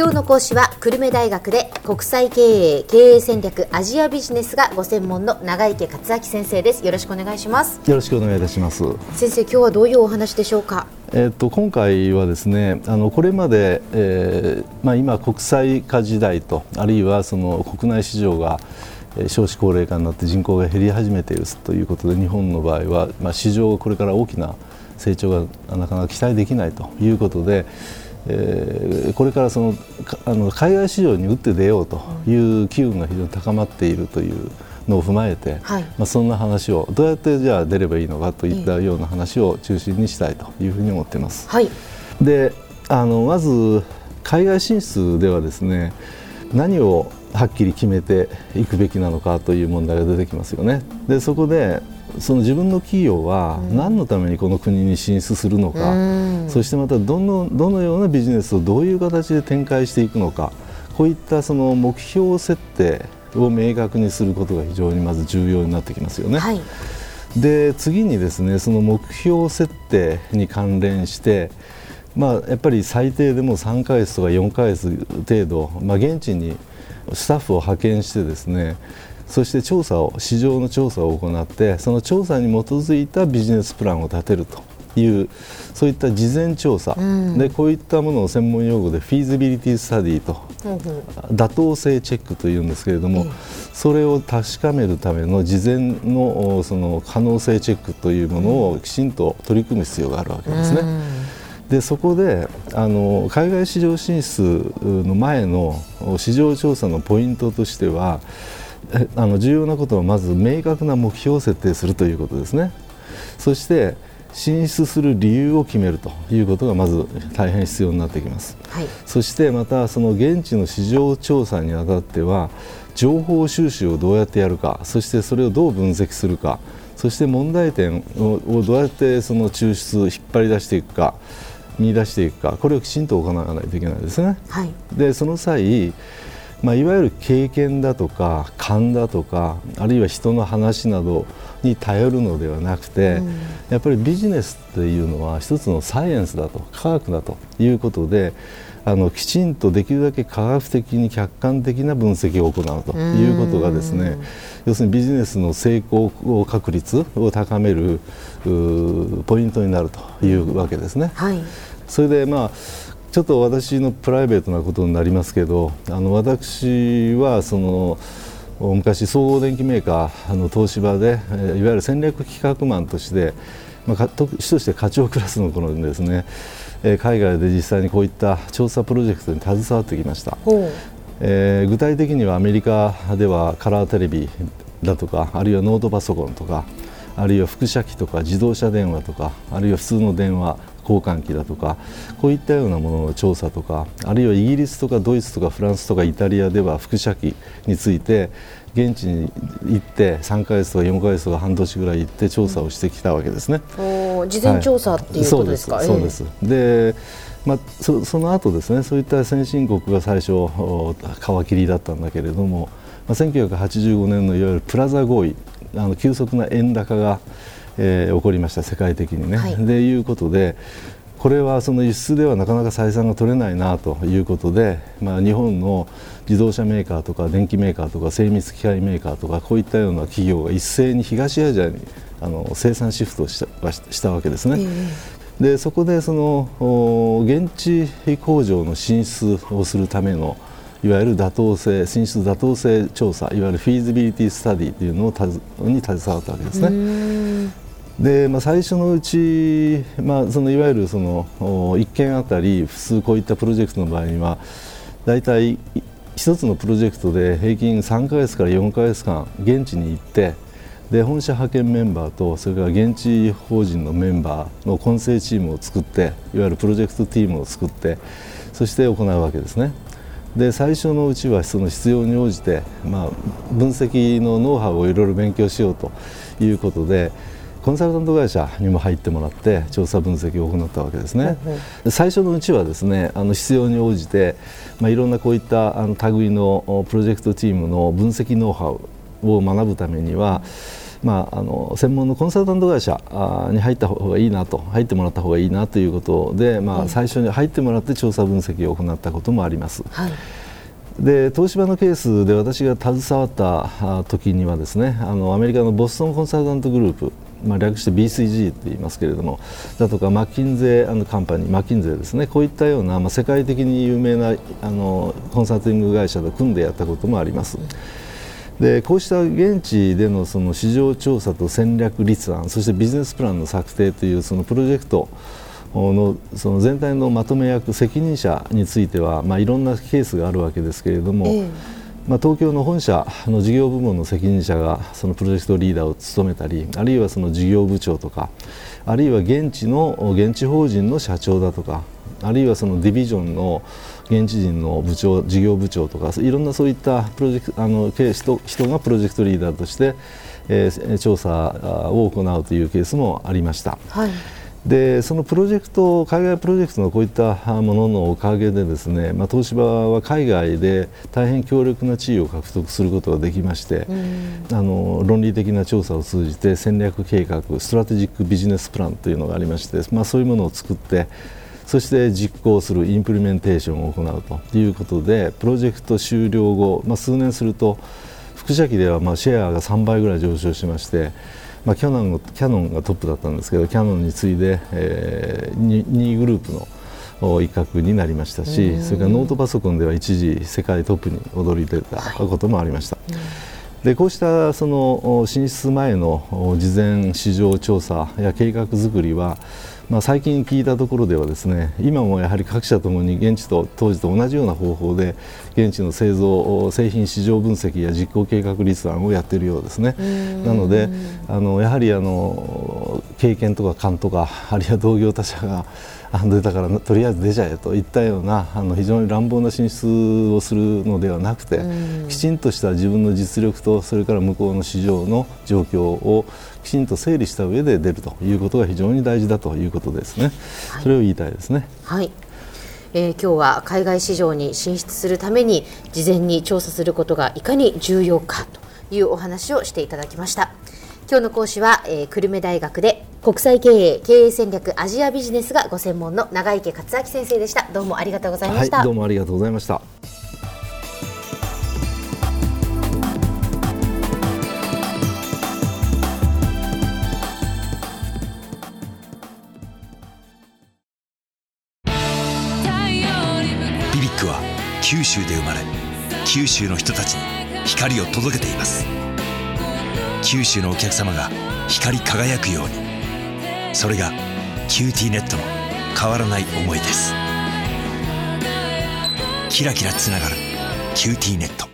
今日の講師は久留米大学で国際経営経営戦略アジアビジネスがご専門の長池克明先生です。よろしくお願いします。よろしくお願いいたします。先生今日はどういうお話でしょうか？えっと今回はですねあのこれまで、えーまあ、今国際化時代とあるいはその国内市場が少子高齢化になって人口が減り始めているということで日本の場合は、まあ、市場これから大きな成長がなかなか期待できないということで、えー、これからそのあの海外市場に打って出ようという機運が非常に高まっているというのを踏まえて、はい、まあ、そんな話をどうやってじゃあ出ればいいのかといったような話を中心にしたいというふうに思っています。はい、であのまず海外進出ではですね何をはっきり決めていくべきなのかという問題が出てきますよね。でそこでその自分の企業は何のためにこの国に進出するのか、うん、そしてまたどのどのようなビジネスをどういう形で展開していくのかこういったその目標設定を明確にすることが非常にまず重要になってきますよね。はい、で次にですねその目標設定に関連してまあ、やっぱり最低でも3か月とか4か月程度、まあ、現地にスタッフを派遣してですねそして調査を市場の調査を行ってその調査に基づいたビジネスプランを立てるというそういった事前調査、うん、でこういったものを専門用語で feasibility study と、うん、妥当性チェックというんですけれども、うん、それを確かめるための事前のその可能性チェックというものをきちんと取り組む必要があるわけですね。でそこであの海外市場進出の前の市場調査のポイントとしてはあの重要なことはまず明確な目標を設定するということですね。そして進出する理由を決めるということがまず大変必要になってきます、はい、そしてまたその現地の市場調査にあたっては情報収集をどうやってやるかそしてそれをどう分析するかそして問題点をどうやってその抽出引っ張り出していくか見出していくかこれをきちんと行わないといけないですね。はい、でその際まあ、いわゆる経験だとか勘だとかあるいは人の話などに頼るのではなくて、うん、やっぱりビジネスっていうのは一つのサイエンスだと科学だということであのきちんとできるだけ科学的に客観的な分析を行うということがですね要するにビジネスの成功確率を高めるポイントになるというわけですね。はい、それでまあちょっと私のプライベートなことになりますけどあの私はその昔総合電機メーカーの東芝でいわゆる戦略企画マンとして、まあ、として課長クラスの頃にですね海外で実際にこういった調査プロジェクトに携わってきました、えー、具体的にはアメリカではカラーテレビだとかあるいはノートパソコンとかあるいは輻射機とか自動車電話とかあるいは普通の電話交換機だとかこういったようなものの調査とかあるいはイギリスとかドイツとかフランスとかイタリアでは輻射機について現地に行って3か月とか4か月とか半年ぐらい行って調査をしてきたわけですね。事前調査っていうことですか、はい、そうですでまあ、そその後ですねそういった先進国が最初皮切りだったんだけれども、まあ、1985年のいわゆるプラザ合意あの急速な円高がえー、起こりました世界的にね。はい、でいうことでこれはその輸出ではなかなか採算が取れないなということで、まあ、日本の自動車メーカーとか電機メーカーとか精密機械メーカーとかこういったような企業が一斉に東アジアにあの生産シフトしたしたわけですね。えー、でそこでその現地工場の進出をするためのいわゆる妥当性進出妥当性調査いわゆる feasibility study というのを多数に携わったわけですね。でまあ、最初のうち、まあ、そのいわゆるその1件あたり普通こういったプロジェクトの場合には大体1つのプロジェクトで平均3か月から4か月間現地に行ってで本社派遣メンバーとそれから現地法人のメンバーの混成チームを作っていわゆるプロジェクトチームを作ってそして行うわけですね。で最初のうちはその必要に応じて、まあ、分析のノウハウをいろいろ勉強しようということでコンサルタント会社にも入ってもらって調査分析を行ったわけですね。最初のうちはですねあの必要に応じて、まあ、いろんなこういったあの類のプロジェクトチームの分析ノウハウを学ぶためにはまあ、あの専門のコンサルタント会社に入った方がいいなと入ってもらった方がいいなということで、まあ、最初に入ってもらって調査分析を行ったこともあります。はいで東芝のケースで私が携わった時にはですねあのアメリカのボストンコンサルタントグループまあ、略して BCG って言いますけれどもだとかマッキンゼーカンパニーマッキンゼーですねこういったような、まあ、世界的に有名なあのコンサルティング会社と組んでやったこともあります。でこうした現地でのその市場調査と戦略立案そしてビジネスプランの策定というそのプロジェクトのその全体のまとめ役責任者については、まあ、いろんなケースがあるわけですけれども、えーまあ、東京の本社の事業部門の責任者がそのプロジェクトリーダーを務めたりあるいはその事業部長とかあるいは現地の現地法人の社長だとかあるいはそのディビジョンの現地人の部長事業部長とかいろんなそういったプロジェクトあの人人がプロジェクトリーダーとして、えー、調査を行うというケースもありました。はいでそのプロジェクト海外プロジェクトのこういったもののおかげでですね、まあ、東芝は海外で大変強力な地位を獲得することができまして、あの論理的な調査を通じて戦略計画 strategic business plan というのがありまして、まあ、そういうものを作ってそして実行する implementation を行うということでプロジェクト終了後、まあ、数年すると複写機ではまあシェアが3倍ぐらい上昇しましてまあ、キャノンキャノンがトップだったんですけどキャノンに次いで、えー、2, 位グループの一角になりましたしそれからノートパソコンでは一時世界トップに躍り出たこともありました。はいでこうしたその進出前の事前市場調査や計画作りはまあ、最近聞いたところではですね今もやはり各社ともに現地と当時と同じような方法で現地の製造製品市場分析や実行計画立案をやっているようですね。なのであのやはりあの経験とか勘とかあるいは同業他社が 出たからとりあえず出ちゃえといったようなあの非常に乱暴な進出をするのではなくてきちんとした自分の実力とそれから向こうの市場の状況をきちんと整理した上で出るということが非常に大事だということですね。それを言いたいですね。はい。えー、今日は海外市場に進出するために事前に調査することがいかに重要かというお話をしていただきました。今日の講師は、えー、久留米大学で国際経営経営戦略アジアビジネスがご専門の長池克明先生でした。どうもありがとうございました。はい、どうもありがとうございました。九州で生まれ九州の人たちに光を届けています九州のお客様が光り輝くようにそれが QTnet の変わらない思いです。キラキラつながる QTnet。